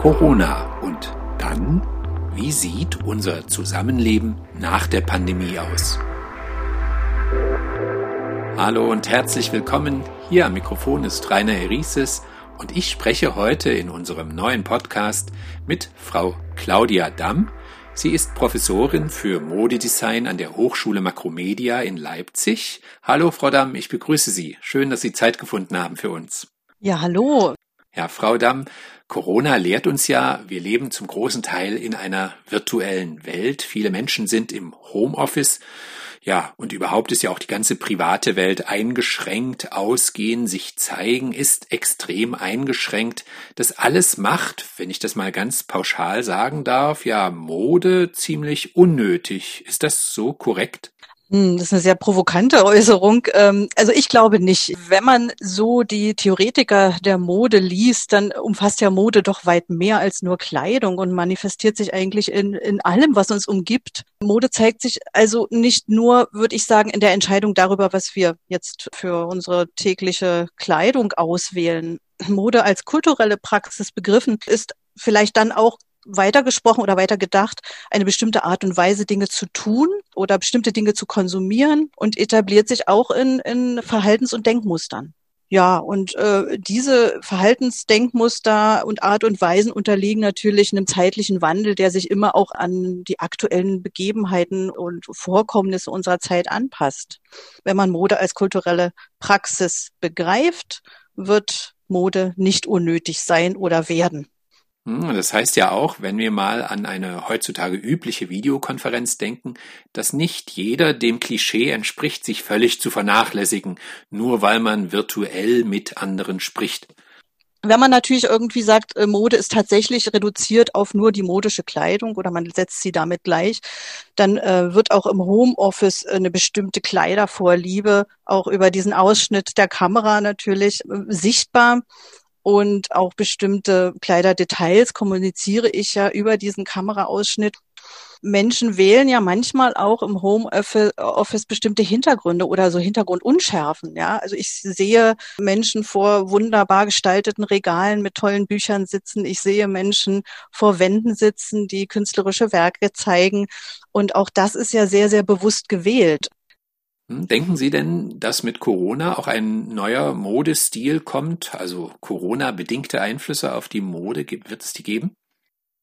Corona und dann, wie sieht unser Zusammenleben nach der Pandemie aus? Hallo und herzlich willkommen. Hier am Mikrofon ist Rainer Herises und ich spreche heute in unserem neuen Podcast mit Frau Claudia Damm. Sie ist Professorin für Modedesign an der Hochschule Makromedia in Leipzig. Hallo, Frau Damm, ich begrüße Sie. Schön, dass Sie Zeit gefunden haben für uns. Ja, hallo. Ja, Frau Damm, Corona lehrt uns ja, wir leben zum großen Teil in einer virtuellen Welt. Viele Menschen sind im Homeoffice ja, und überhaupt ist ja auch die ganze private Welt eingeschränkt. Ausgehen, sich zeigen ist extrem eingeschränkt. Das alles macht, wenn ich das mal ganz pauschal sagen darf, ja, Mode ziemlich unnötig. Ist das so korrekt? Hm, das ist eine sehr provokante Äußerung. Ähm, also ich glaube nicht. Wenn man so die Theoretiker der Mode liest, dann umfasst ja Mode doch weit mehr als nur Kleidung und manifestiert sich eigentlich in, in allem, was uns umgibt. Mode zeigt sich also nicht nur, würde ich sagen, in der Entscheidung darüber, was wir jetzt für unsere tägliche Kleidung auswählen. Mode als kulturelle Praxis begriffen ist vielleicht dann auch weitergesprochen oder weitergedacht, eine bestimmte Art und Weise, Dinge zu tun oder bestimmte Dinge zu konsumieren und etabliert sich auch in, in Verhaltens- und Denkmustern. Ja, und äh, diese Verhaltensdenkmuster und Art und Weisen unterliegen natürlich einem zeitlichen Wandel, der sich immer auch an die aktuellen Begebenheiten und Vorkommnisse unserer Zeit anpasst. Wenn man Mode als kulturelle Praxis begreift, wird Mode nicht unnötig sein oder werden. Hm, das heißt ja auch, wenn wir mal an eine heutzutage übliche Videokonferenz denken, dass nicht jeder dem Klischee entspricht, sich völlig zu vernachlässigen, nur weil man virtuell mit anderen spricht. Wenn man natürlich irgendwie sagt, äh, Mode ist tatsächlich reduziert auf nur die modische Kleidung oder man setzt sie damit gleich, dann äh, wird auch im Homeoffice eine bestimmte Kleidervorliebe auch über diesen Ausschnitt der Kamera natürlich äh, sichtbar und auch bestimmte Kleiderdetails kommuniziere ich ja über diesen Kameraausschnitt. Menschen wählen ja manchmal auch im Homeoffice bestimmte Hintergründe oder so Hintergrundunschärfen. Ja, also ich sehe Menschen vor wunderbar gestalteten Regalen mit tollen Büchern sitzen. Ich sehe Menschen vor Wänden sitzen, die künstlerische Werke zeigen. Und auch das ist ja sehr, sehr bewusst gewählt. Hm, denken Sie denn, dass mit Corona auch ein neuer Modestil kommt, also Corona-bedingte Einflüsse auf die Mode, wird es die geben?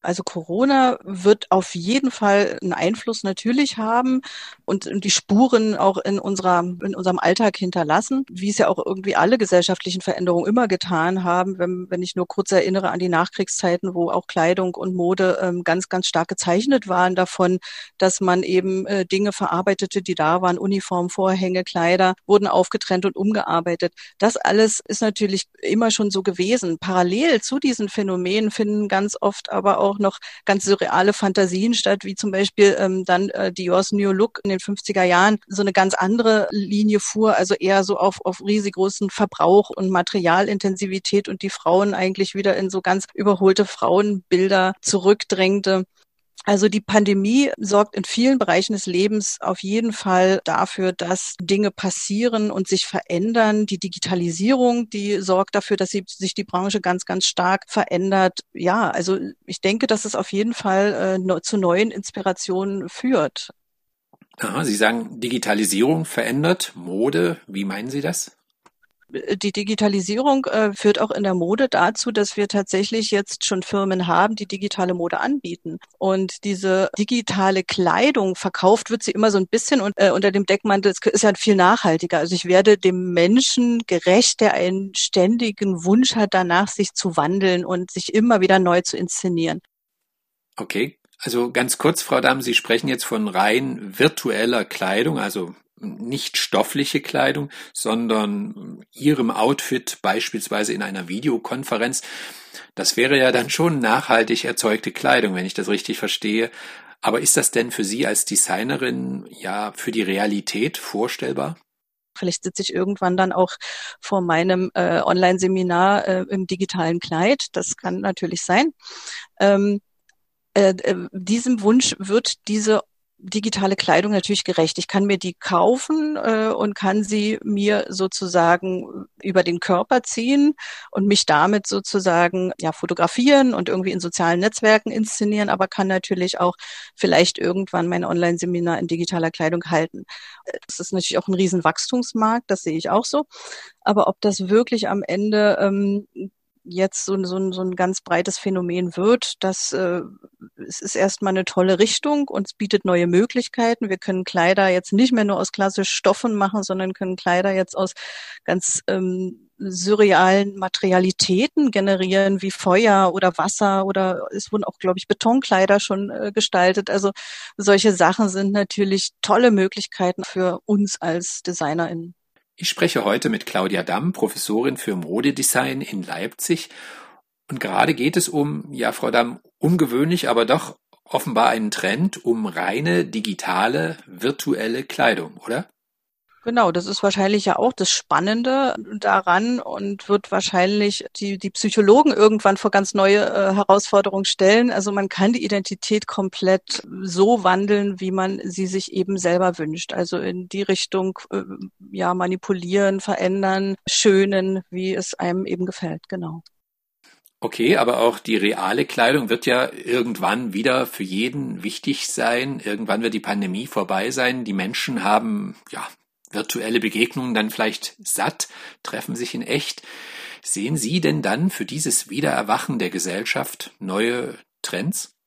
Also Corona wird auf jeden Fall einen Einfluss natürlich haben und die Spuren auch in unserer, in unserem Alltag hinterlassen, wie es ja auch irgendwie alle gesellschaftlichen Veränderungen immer getan haben, wenn, wenn ich nur kurz erinnere an die Nachkriegszeiten, wo auch Kleidung und Mode ähm, ganz, ganz stark gezeichnet waren davon, dass man eben äh, Dinge verarbeitete, die da waren, Uniform, Vorhänge, Kleider, wurden aufgetrennt und umgearbeitet. Das alles ist natürlich immer schon so gewesen. Parallel zu diesen Phänomenen finden ganz oft aber auch auch noch ganz surreale Fantasien statt, wie zum Beispiel ähm, dann äh, Dior's New Look in den 50er Jahren so eine ganz andere Linie fuhr, also eher so auf, auf riesig großen Verbrauch und Materialintensivität und die Frauen eigentlich wieder in so ganz überholte Frauenbilder zurückdrängte. Also die Pandemie sorgt in vielen Bereichen des Lebens auf jeden Fall dafür, dass Dinge passieren und sich verändern. Die Digitalisierung, die sorgt dafür, dass sich die Branche ganz, ganz stark verändert. Ja, also ich denke, dass es auf jeden Fall äh, zu neuen Inspirationen führt. Aha, Sie sagen, Digitalisierung verändert Mode. Wie meinen Sie das? Die Digitalisierung äh, führt auch in der Mode dazu, dass wir tatsächlich jetzt schon Firmen haben, die digitale Mode anbieten. Und diese digitale Kleidung verkauft wird sie immer so ein bisschen und, äh, unter dem Deckmantel, es ist ja viel nachhaltiger. Also ich werde dem Menschen gerecht, der einen ständigen Wunsch hat, danach sich zu wandeln und sich immer wieder neu zu inszenieren. Okay, also ganz kurz, Frau Damm, Sie sprechen jetzt von rein virtueller Kleidung, also nicht stoffliche Kleidung, sondern ihrem Outfit beispielsweise in einer Videokonferenz. Das wäre ja dann schon nachhaltig erzeugte Kleidung, wenn ich das richtig verstehe. Aber ist das denn für Sie als Designerin ja für die Realität vorstellbar? Vielleicht sitze ich irgendwann dann auch vor meinem äh, Online-Seminar äh, im digitalen Kleid. Das kann natürlich sein. Ähm, äh, äh diesem Wunsch wird diese digitale Kleidung natürlich gerecht. Ich kann mir die kaufen äh, und kann sie mir sozusagen über den Körper ziehen und mich damit sozusagen ja fotografieren und irgendwie in sozialen Netzwerken inszenieren, aber kann natürlich auch vielleicht irgendwann mein Online-Seminar in digitaler Kleidung halten. Das ist natürlich auch ein riesen Wachstumsmarkt, das sehe ich auch so. Aber ob das wirklich am Ende ähm, jetzt so, so, so ein ganz breites Phänomen wird, das äh, es ist erstmal eine tolle Richtung und es bietet neue Möglichkeiten. Wir können Kleider jetzt nicht mehr nur aus klassischen Stoffen machen, sondern können Kleider jetzt aus ganz ähm, surrealen Materialitäten generieren, wie Feuer oder Wasser oder es wurden auch, glaube ich, Betonkleider schon äh, gestaltet. Also solche Sachen sind natürlich tolle Möglichkeiten für uns als DesignerInnen. Ich spreche heute mit Claudia Damm, Professorin für Modedesign in Leipzig. Und gerade geht es um, ja, Frau Damm, ungewöhnlich, aber doch offenbar einen Trend um reine digitale, virtuelle Kleidung, oder? Genau, das ist wahrscheinlich ja auch das Spannende daran und wird wahrscheinlich die, die Psychologen irgendwann vor ganz neue äh, Herausforderungen stellen. Also man kann die Identität komplett so wandeln, wie man sie sich eben selber wünscht. Also in die Richtung, äh, ja, manipulieren, verändern, schönen, wie es einem eben gefällt. Genau. Okay, aber auch die reale Kleidung wird ja irgendwann wieder für jeden wichtig sein. Irgendwann wird die Pandemie vorbei sein. Die Menschen haben ja virtuelle Begegnungen dann vielleicht satt, treffen sich in echt. Sehen Sie denn dann für dieses Wiedererwachen der Gesellschaft neue Trends?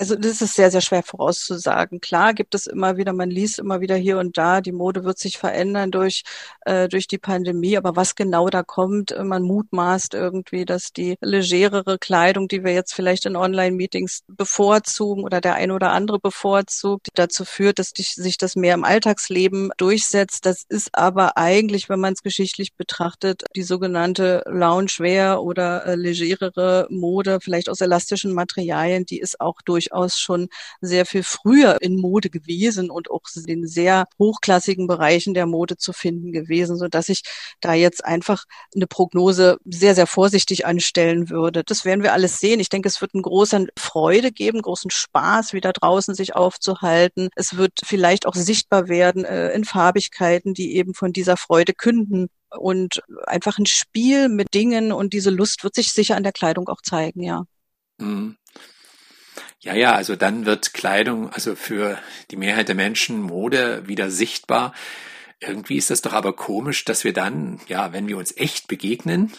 Also das ist sehr, sehr schwer vorauszusagen. Klar gibt es immer wieder, man liest immer wieder hier und da, die Mode wird sich verändern durch, äh, durch die Pandemie, aber was genau da kommt, äh, man mutmaßt irgendwie, dass die legerere Kleidung, die wir jetzt vielleicht in Online-Meetings bevorzugen oder der eine oder andere bevorzugt, dazu führt, dass die, sich das mehr im Alltagsleben durchsetzt. Das ist aber eigentlich, wenn man es geschichtlich betrachtet, die sogenannte Loungewear oder äh, legerere Mode, vielleicht aus elastischen Materialien, die ist auch durch durchaus schon sehr viel früher in Mode gewesen und auch in sehr hochklassigen Bereichen der Mode zu finden gewesen, so dass ich da jetzt einfach eine Prognose sehr, sehr vorsichtig anstellen würde. Das werden wir alles sehen. Ich denke, es wird eine große Freude geben, großen Spaß, wieder draußen sich aufzuhalten. Es wird vielleicht auch sichtbar werden äh, in Farbigkeiten, die eben von dieser Freude künden und einfach ein Spiel mit Dingen und diese Lust wird sich sicher an der Kleidung auch zeigen, ja. Mhm. Ja, ja, also dann wird Kleidung, also für die Mehrheit der Menschen Mode wieder sichtbar. Irgendwie ist das doch aber komisch, dass wir dann, ja, wenn wir uns echt begegnen,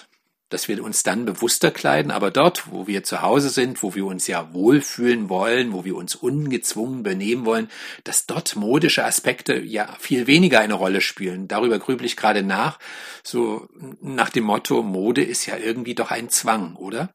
dass wir uns dann bewusster kleiden, aber dort, wo wir zu Hause sind, wo wir uns ja wohlfühlen wollen, wo wir uns ungezwungen benehmen wollen, dass dort modische Aspekte ja viel weniger eine Rolle spielen. Darüber grübel ich gerade nach, so nach dem Motto, Mode ist ja irgendwie doch ein Zwang, oder?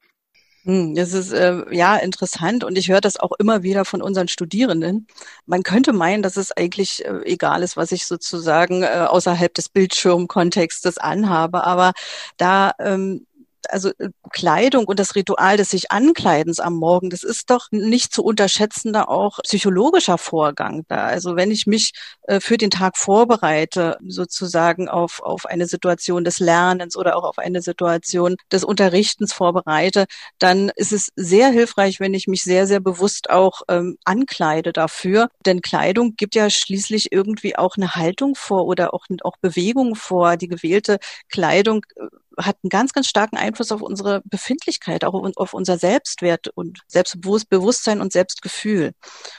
Hm, das ist äh, ja interessant und ich höre das auch immer wieder von unseren Studierenden. Man könnte meinen, dass es eigentlich äh, egal ist, was ich sozusagen äh, außerhalb des Bildschirmkontextes anhabe, aber da ähm, also äh, Kleidung und das Ritual des sich Ankleidens am Morgen, das ist doch nicht zu unterschätzender auch psychologischer Vorgang da. Also wenn ich mich äh, für den Tag vorbereite, sozusagen auf, auf eine Situation des Lernens oder auch auf eine Situation des Unterrichtens vorbereite, dann ist es sehr hilfreich, wenn ich mich sehr, sehr bewusst auch ähm, ankleide dafür. Denn Kleidung gibt ja schließlich irgendwie auch eine Haltung vor oder auch, auch Bewegung vor. Die gewählte Kleidung äh, hat einen ganz, ganz starken Einfluss auf unsere Befindlichkeit, auch auf unser Selbstwert und Selbstbewusstsein und Selbstgefühl.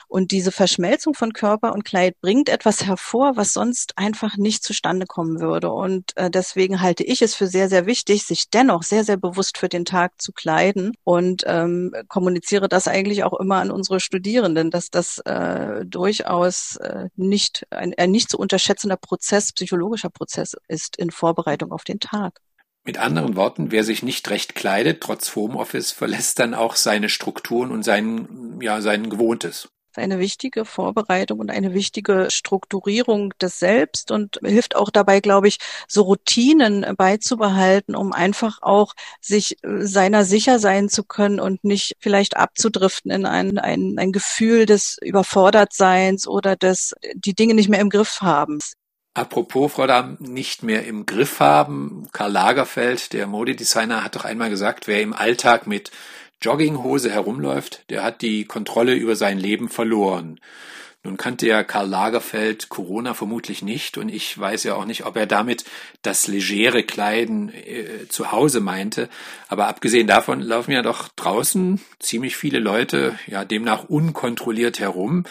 Und diese Verschmelzung von Körper und Kleid bringt etwas hervor, was sonst einfach nicht zustande kommen würde. Und äh, deswegen halte ich es für sehr, sehr wichtig, sich dennoch sehr, sehr bewusst für den Tag zu kleiden und ähm, kommuniziere das eigentlich auch immer an unsere Studierenden, dass das äh, durchaus äh, nicht ein, ein nicht zu unterschätzender Prozess, psychologischer Prozess ist in Vorbereitung auf den Tag. Mit anderen Worten, wer sich nicht recht kleidet, trotz Homeoffice, verlässt dann auch seine Strukturen und sein, ja, sein Gewohntes eine wichtige Vorbereitung und eine wichtige Strukturierung des Selbst und hilft auch dabei, glaube ich, so Routinen beizubehalten, um einfach auch sich äh, seiner sicher sein zu können und nicht vielleicht abzudriften in ein, ein, ein Gefühl des Überfordertseins oder des die Dinge nicht mehr im Griff haben. Apropos, Frau Dahm, nicht mehr im Griff haben. Karl Lagerfeld, der Modedesigner, hat doch einmal gesagt, wer im Alltag mit Jogginghose herumläuft, der hat die Kontrolle über sein Leben verloren. Nun kannte ja Karl Lagerfeld Corona vermutlich nicht und ich weiß ja auch nicht, ob er damit das legere Kleiden äh, zu Hause meinte. Aber abgesehen davon laufen ja doch draußen ziemlich viele Leute ja demnach unkontrolliert herum.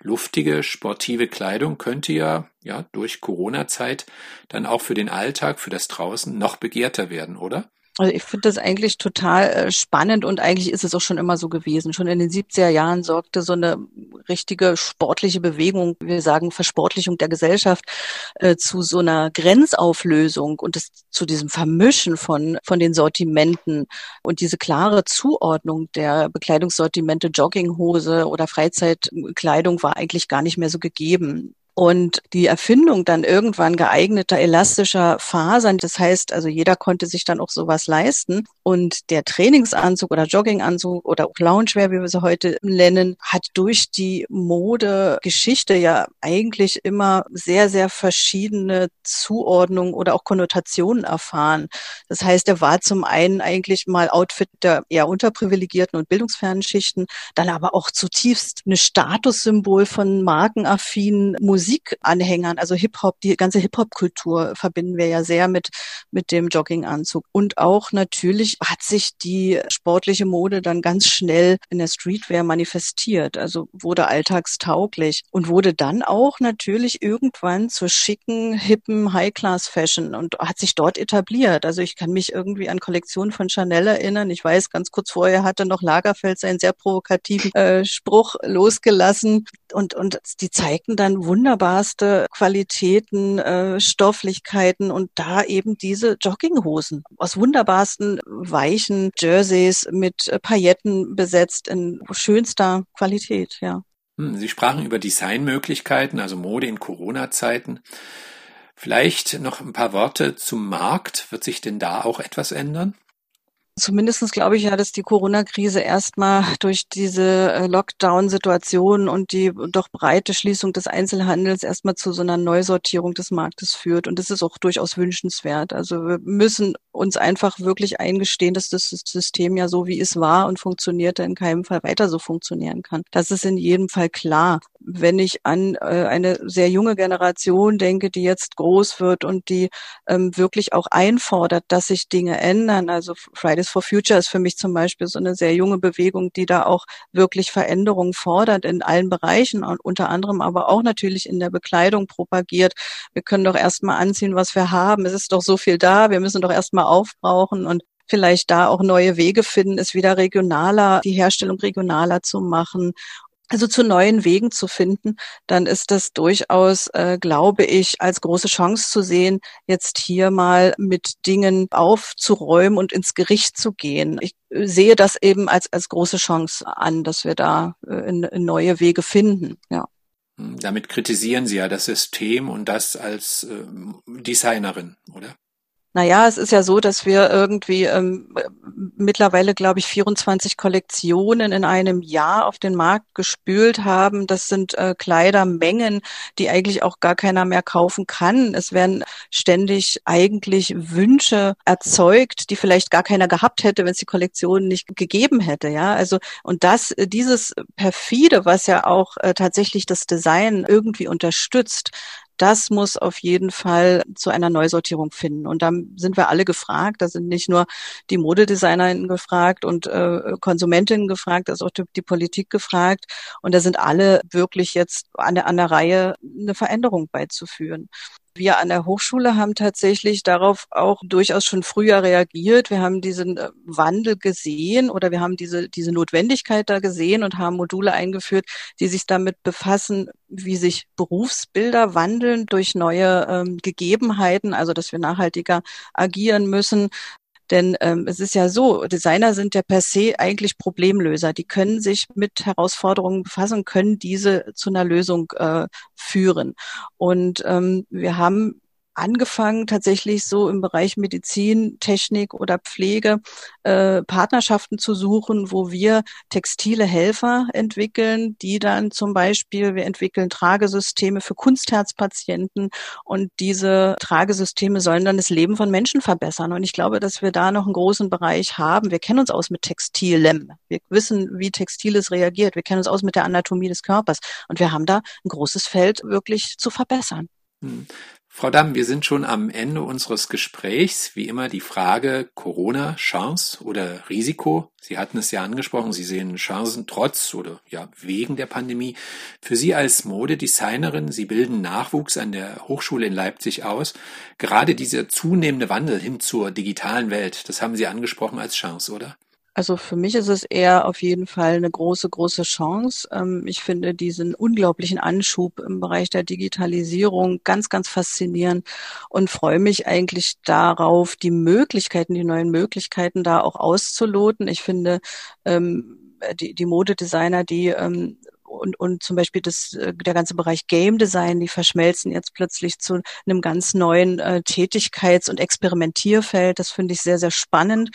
Luftige, sportive Kleidung könnte ja, ja, durch Corona-Zeit dann auch für den Alltag, für das Draußen noch begehrter werden, oder? Also ich finde das eigentlich total äh, spannend und eigentlich ist es auch schon immer so gewesen. Schon in den 70er Jahren sorgte so eine richtige sportliche Bewegung, wir sagen Versportlichung der Gesellschaft, äh, zu so einer Grenzauflösung und das, zu diesem Vermischen von, von den Sortimenten und diese klare Zuordnung der Bekleidungssortimente Jogginghose oder Freizeitkleidung war eigentlich gar nicht mehr so gegeben. Und die Erfindung dann irgendwann geeigneter elastischer Fasern, das heißt also jeder konnte sich dann auch sowas leisten. Und der Trainingsanzug oder Jogginganzug oder auch Loungewear, wie wir sie heute nennen, hat durch die Modegeschichte ja eigentlich immer sehr, sehr verschiedene Zuordnungen oder auch Konnotationen erfahren. Das heißt, er war zum einen eigentlich mal Outfit der eher unterprivilegierten und bildungsfernen Schichten, dann aber auch zutiefst eine Statussymbol von markenaffinen Musik Musikanhängern, also Hip-Hop, die ganze Hip-Hop-Kultur verbinden wir ja sehr mit, mit dem Jogginganzug. Und auch natürlich hat sich die sportliche Mode dann ganz schnell in der Streetwear manifestiert, also wurde alltagstauglich und wurde dann auch natürlich irgendwann zur schicken, hippen High-Class-Fashion und hat sich dort etabliert. Also ich kann mich irgendwie an Kollektionen von Chanel erinnern. Ich weiß, ganz kurz vorher hatte noch Lagerfeld seinen sehr provokativen äh, Spruch losgelassen und, und die zeigten dann wunderbar wunderbarste Qualitäten, äh, Stofflichkeiten und da eben diese Jogginghosen aus wunderbarsten weichen Jerseys mit äh, Pailletten besetzt in schönster Qualität, ja. Hm, Sie sprachen über Designmöglichkeiten, also Mode in Corona-Zeiten. Vielleicht noch ein paar Worte zum Markt. Wird sich denn da auch etwas ändern? Zumindestens glaube ich ja, dass die Corona-Krise erstmal durch diese äh, Lockdown-Situation und die doch breite Schließung des Einzelhandels erstmal zu so einer Neusortierung des Marktes führt. Und das ist auch durchaus wünschenswert. Also wir müssen uns einfach wirklich eingestehen, dass das System ja so wie es war und funktionierte in keinem Fall weiter so funktionieren kann. Das ist in jedem Fall klar. Wenn ich an äh, eine sehr junge Generation denke, die jetzt groß wird und die ähm, wirklich auch einfordert, dass sich Dinge ändern, also Fridays for Future ist für mich zum Beispiel so eine sehr junge Bewegung, die da auch wirklich Veränderungen fordert in allen Bereichen und unter anderem aber auch natürlich in der Bekleidung propagiert. Wir können doch erstmal anziehen, was wir haben. Es ist doch so viel da. Wir müssen doch erstmal aufbrauchen und vielleicht da auch neue Wege finden, es wieder regionaler, die Herstellung regionaler zu machen also zu neuen Wegen zu finden, dann ist das durchaus, äh, glaube ich, als große Chance zu sehen, jetzt hier mal mit Dingen aufzuräumen und ins Gericht zu gehen. Ich äh, sehe das eben als, als große Chance an, dass wir da äh, in, in neue Wege finden, ja. Hm, damit kritisieren Sie ja das System und das als äh, Designerin, oder? Naja, es ist ja so, dass wir irgendwie ähm, mittlerweile, glaube ich, 24 Kollektionen in einem Jahr auf den Markt gespült haben. Das sind äh, Kleidermengen, die eigentlich auch gar keiner mehr kaufen kann. Es werden ständig eigentlich Wünsche erzeugt, die vielleicht gar keiner gehabt hätte, wenn es die Kollektion nicht gegeben hätte. Ja, also und das, dieses perfide, was ja auch äh, tatsächlich das Design irgendwie unterstützt, das muss auf jeden Fall zu einer Neusortierung finden. Und da sind wir alle gefragt. Da sind nicht nur die Modedesignerinnen gefragt und äh, Konsumentinnen gefragt, da ist auch die, die, Politik gefragt. Und da sind alle wirklich jetzt an der, an der Reihe, eine Veränderung beizuführen. Wir an der Hochschule haben tatsächlich darauf auch durchaus schon früher reagiert. Wir haben diesen äh, Wandel gesehen oder wir haben diese, diese Notwendigkeit da gesehen und haben Module eingeführt, die sich damit befassen, wie sich Berufsbilder wandeln durch neue ähm, Gegebenheiten, also dass wir nachhaltiger agieren müssen, denn ähm, es ist ja so, Designer sind ja per se eigentlich Problemlöser. Die können sich mit Herausforderungen befassen, können diese zu einer Lösung äh, führen. Und ähm, wir haben angefangen, tatsächlich so im Bereich Medizin, Technik oder Pflege äh, Partnerschaften zu suchen, wo wir textile Helfer entwickeln, die dann zum Beispiel, wir entwickeln Tragesysteme für Kunstherzpatienten und diese Tragesysteme sollen dann das Leben von Menschen verbessern. Und ich glaube, dass wir da noch einen großen Bereich haben. Wir kennen uns aus mit Textilem. Wir wissen, wie Textiles reagiert. Wir kennen uns aus mit der Anatomie des Körpers. Und wir haben da ein großes Feld wirklich zu verbessern. Frau Damm, wir sind schon am Ende unseres Gesprächs. Wie immer die Frage Corona, Chance oder Risiko? Sie hatten es ja angesprochen, Sie sehen Chancen trotz oder ja wegen der Pandemie. Für Sie als Modedesignerin, Sie bilden Nachwuchs an der Hochschule in Leipzig aus. Gerade dieser zunehmende Wandel hin zur digitalen Welt, das haben Sie angesprochen als Chance, oder? Also für mich ist es eher auf jeden Fall eine große, große Chance. Ähm, ich finde diesen unglaublichen Anschub im Bereich der Digitalisierung ganz, ganz faszinierend und freue mich eigentlich darauf, die Möglichkeiten, die neuen Möglichkeiten da auch auszuloten. Ich finde, ähm, die, die Modedesigner, die ähm, und, und zum Beispiel das, äh, der ganze Bereich Game Design, die verschmelzen jetzt plötzlich zu einem ganz neuen äh, Tätigkeits- und Experimentierfeld. Das finde ich sehr, sehr spannend.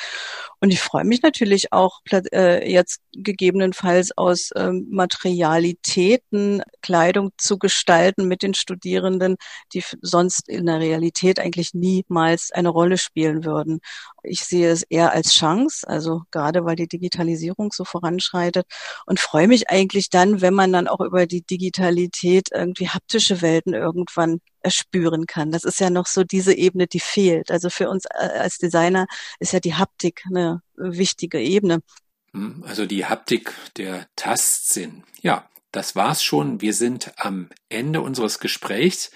Und ich freue mich natürlich auch äh, jetzt gegebenenfalls aus ähm, Materialitäten Kleidung zu gestalten mit den Studierenden, die sonst in der Realität eigentlich niemals eine Rolle spielen würden. Ich sehe es eher als Chance, also gerade weil die Digitalisierung so voranschreitet und freue mich eigentlich dann, wenn man dann auch über die Digitalität irgendwie haptische Welten irgendwann erspüren kann. Das ist ja noch so diese Ebene, die fehlt. Also für uns äh, als Designer ist ja die Haptik eine wichtige Ebene. Hm, also die Haptik, der Tastsinn. Ja, das war's schon. Wir sind am Ende unseres Gesprächs.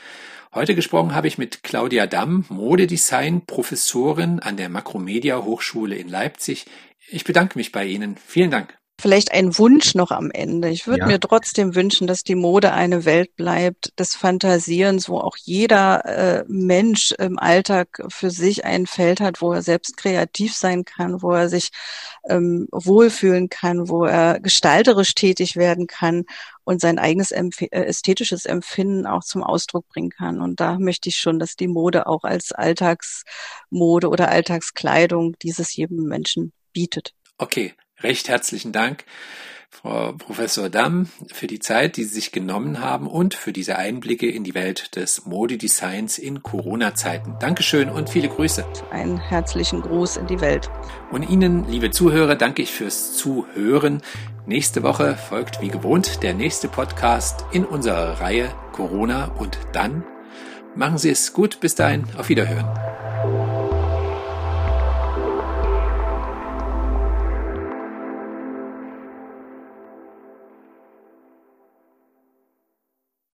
Heute gesprochen habe ich mit Claudia Damm, Modedesign, Professorin an der Makromedia Hochschule in Leipzig. Ich bedanke mich bei Ihnen. Vielen Dank. Vielleicht ein Wunsch noch am Ende. Ich würde ja. mir trotzdem wünschen, dass die Mode eine Welt bleibt des Fantasierens, wo auch jeder äh, Mensch im Alltag für sich ein Feld hat, wo er selbst kreativ sein kann, wo er sich ähm, wohlfühlen kann, wo er gestalterisch tätig werden kann und sein eigenes Empf äh, ästhetisches Empfinden auch zum Ausdruck bringen kann. Und da möchte ich schon, dass die Mode auch als Alltagsmode oder Alltagskleidung dieses jedem Menschen bietet. Okay, recht herzlichen Dank, Frau Professor Damm, für die Zeit, die Sie sich genommen haben und für diese Einblicke in die Welt des Modedesigns in Corona-Zeiten. Dankeschön und viele Grüße. Einen herzlichen Gruß in die Welt. Und Ihnen, liebe Zuhörer, danke ich fürs Zuhören. Nächste Woche folgt wie gewohnt der nächste Podcast in unserer Reihe Corona und dann. Machen Sie es gut. Bis dahin. Auf Wiederhören.